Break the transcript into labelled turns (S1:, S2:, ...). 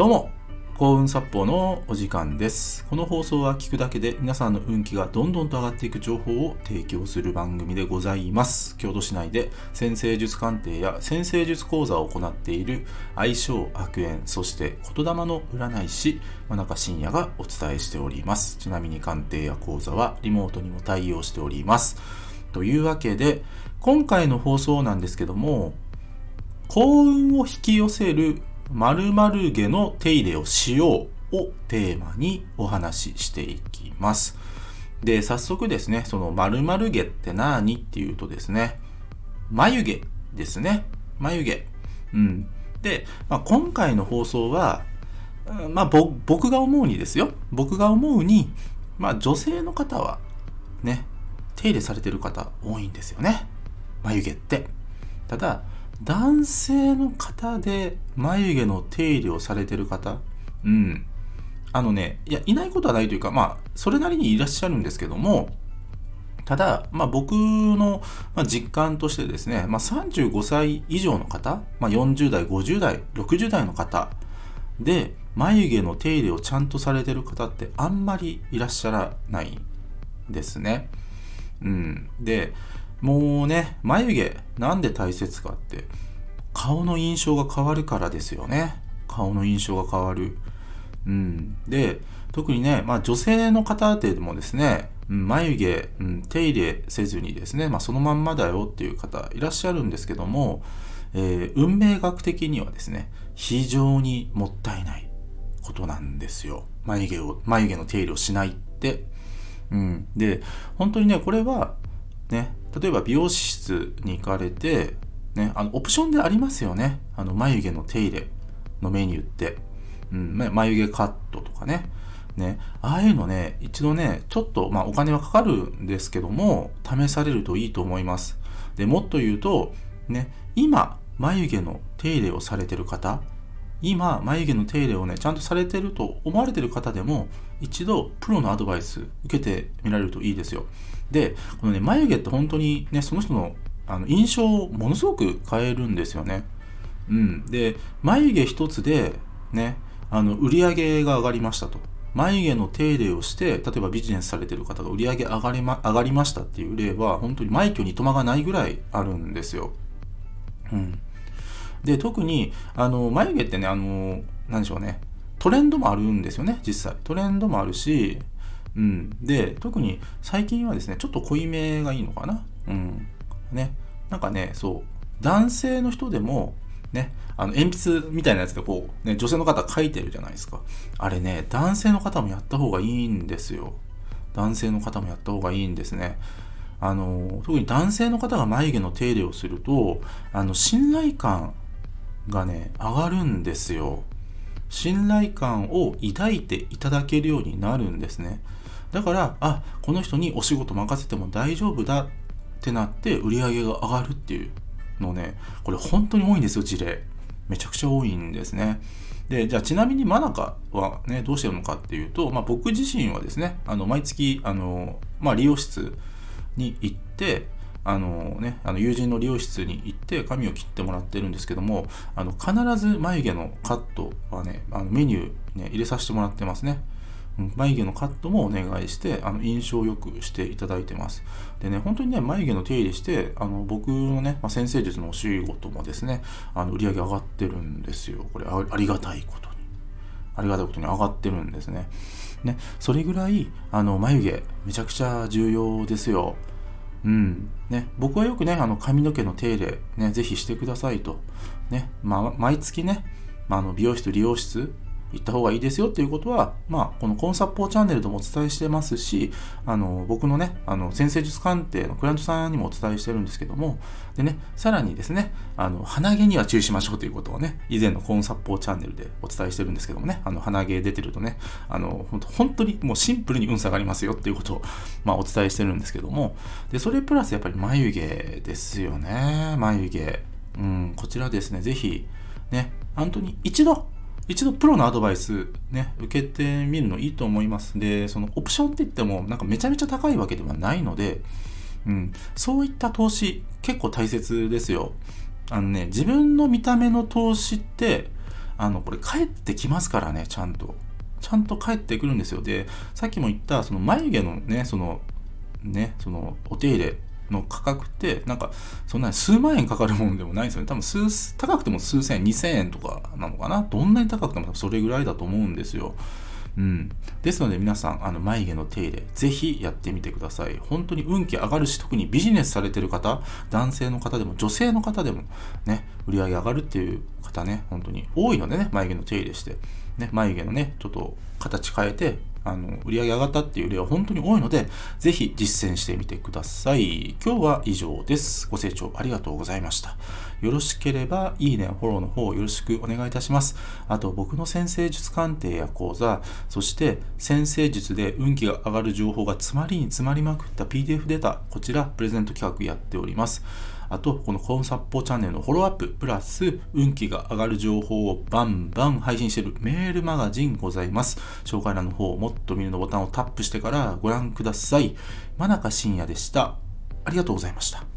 S1: どうも幸運殺法のお時間です。この放送は聞くだけで皆さんの運気がどんどんと上がっていく情報を提供する番組でございます。京都市内で先生術鑑定や先生術講座を行っている相性悪縁そして言霊の占い師真中信也がお伝えしております。ちなみに鑑定や講座はリモートにも対応しております。というわけで今回の放送なんですけども幸運を引き寄せる〇〇毛の手入れをしようをテーマにお話ししていきます。で、早速ですね、その〇〇毛って何っていうとですね、眉毛ですね。眉毛。うん。で、まあ、今回の放送は、まあ、僕が思うにですよ。僕が思うに、まあ、女性の方は、ね、手入れされてる方多いんですよね。眉毛って。ただ、男性の方で眉毛の手入れをされてる方、うん。あのね、いや、いないことはないというか、まあ、それなりにいらっしゃるんですけども、ただ、まあ、僕の実感としてですね、まあ、35歳以上の方、まあ、40代、50代、60代の方で、眉毛の手入れをちゃんとされてる方ってあんまりいらっしゃらないですね。うん。で、もうね、眉毛、なんで大切かって、顔の印象が変わるからですよね。顔の印象が変わる。うん。で、特にね、まあ女性の方でもですね、眉毛、うん、手入れせずにですね、まあそのまんまだよっていう方いらっしゃるんですけども、えー、運命学的にはですね、非常にもったいないことなんですよ。眉毛を、眉毛の手入れをしないって。うん。で、本当にね、これは、ね、例えば美容室に行かれて、ね、あのオプションでありますよね。あの眉毛の手入れのメニューって。うん、眉毛カットとかね。ね、ああいうのね、一度ね、ちょっと、まあお金はかかるんですけども、試されるといいと思います。で、もっと言うと、ね、今、眉毛の手入れをされてる方、今、眉毛の手入れをね、ちゃんとされてると思われてる方でも、一度、プロのアドバイス受けてみられるといいですよ。で、このね、眉毛って本当にね、その人のあの印象をものすごく変えるんですよね。うん。で、眉毛一つで、ね、あの、売り上げが上がりましたと。眉毛の手入れをして、例えばビジネスされてる方が売り上げ上がりま、上がりましたっていう例は、本当に枚挙にとまがないぐらいあるんですよ。うん。で、特に、あの、眉毛ってね、あの、なんでしょうね、トレンドもあるんですよね、実際。トレンドもあるし、うん。で、特に最近はですね、ちょっと濃いめがいいのかな。うん。ね。なんかね、そう。男性の人でも、ね、あの、鉛筆みたいなやつでこう、ね、女性の方書いてるじゃないですか。あれね、男性の方もやった方がいいんですよ。男性の方もやった方がいいんですね。あの、特に男性の方が眉毛の手入れをすると、あの、信頼感がね、上がるんですよ。信頼感を抱いていただけるようになるんですね。だから、あ、この人にお仕事任せても大丈夫だってなって売り上げが上がるっていうのね、これ本当に多いんですよ、事例。めちゃくちゃ多いんですね。で、じゃあちなみにマナカはね、どうしてるのかっていうと、まあ僕自身はですね、あの、毎月、あの、まあ理容室に行って、あのね、あの友人の理容室に行って髪を切ってもらってるんですけども、あの必ず眉毛のカットはね、あのメニュー、ね、入れさせてもらってますね。眉毛のカットもお願いして、あの印象よくしていただいてます。でね、本当にね、眉毛の手入れして、あの僕のね、まあ、先生術のお仕事もですね、あの売り上げ上がってるんですよ。これあ、りがたいことに。ありがたいことに上がってるんですね。ね、それぐらい、あの、眉毛、めちゃくちゃ重要ですよ。うん。ね、僕はよくね、あの髪の毛の手入れ、ね、ぜひしてくださいと。ね、まあ、毎月ね、まあ、あの美容室、理容室、行った方がいいですよっていうことは、まあ、このコンサッポーチャンネルでもお伝えしてますし、あの、僕のね、あの、先生術鑑定のクライアントさんにもお伝えしてるんですけども、でね、さらにですね、あの、鼻毛には注意しましょうということをね、以前のコンサッポーチャンネルでお伝えしてるんですけどもね、あの、鼻毛出てるとね、あの、本当にもうシンプルに運差がありますよっていうことを、まあ、お伝えしてるんですけども、で、それプラスやっぱり眉毛ですよね、眉毛。うん、こちらですね、ぜひ、ね、本当に一度、一度プロのアドバイスね、受けてみるのいいと思います。で、そのオプションって言ってもなんかめちゃめちゃ高いわけではないので、うん、そういった投資結構大切ですよ。あのね、自分の見た目の投資って、あの、これ帰ってきますからね、ちゃんと。ちゃんと帰ってくるんですよ。で、さっきも言った、その眉毛のね、その、ね、その、お手入れの価格ってなんかそんなに数万円かかるものでもないんですよね。多分数高くても数千円2000円とかなのかなどんなに高くてもそれぐらいだと思うんですよ。うん、ですので皆さんあの眉毛の手入れぜひやってみてください。本当に運気上がるし特にビジネスされてる方男性の方でも女性の方でもね売り上げ上がるっていう方ね本当に多いのでね眉毛の手入れして、ね、眉毛のねちょっと形変えてあの売り上げ上がったっていう例は本当に多いので、ぜひ実践してみてください。今日は以上です。ご清聴ありがとうございました。よろしければ、いいね、フォローの方よろしくお願いいたします。あと、僕の先生術鑑定や講座、そして先生術で運気が上がる情報が詰まりに詰まりまくった PDF データ、こちらプレゼント企画やっております。あと、このコンサッポチャンネルのフォローアップ、プラス、運気が上がる情報をバンバン配信しているメールマガジンございます。紹介欄の方、もっと見るのボタンをタップしてからご覧ください。真中深也でした。ありがとうございました。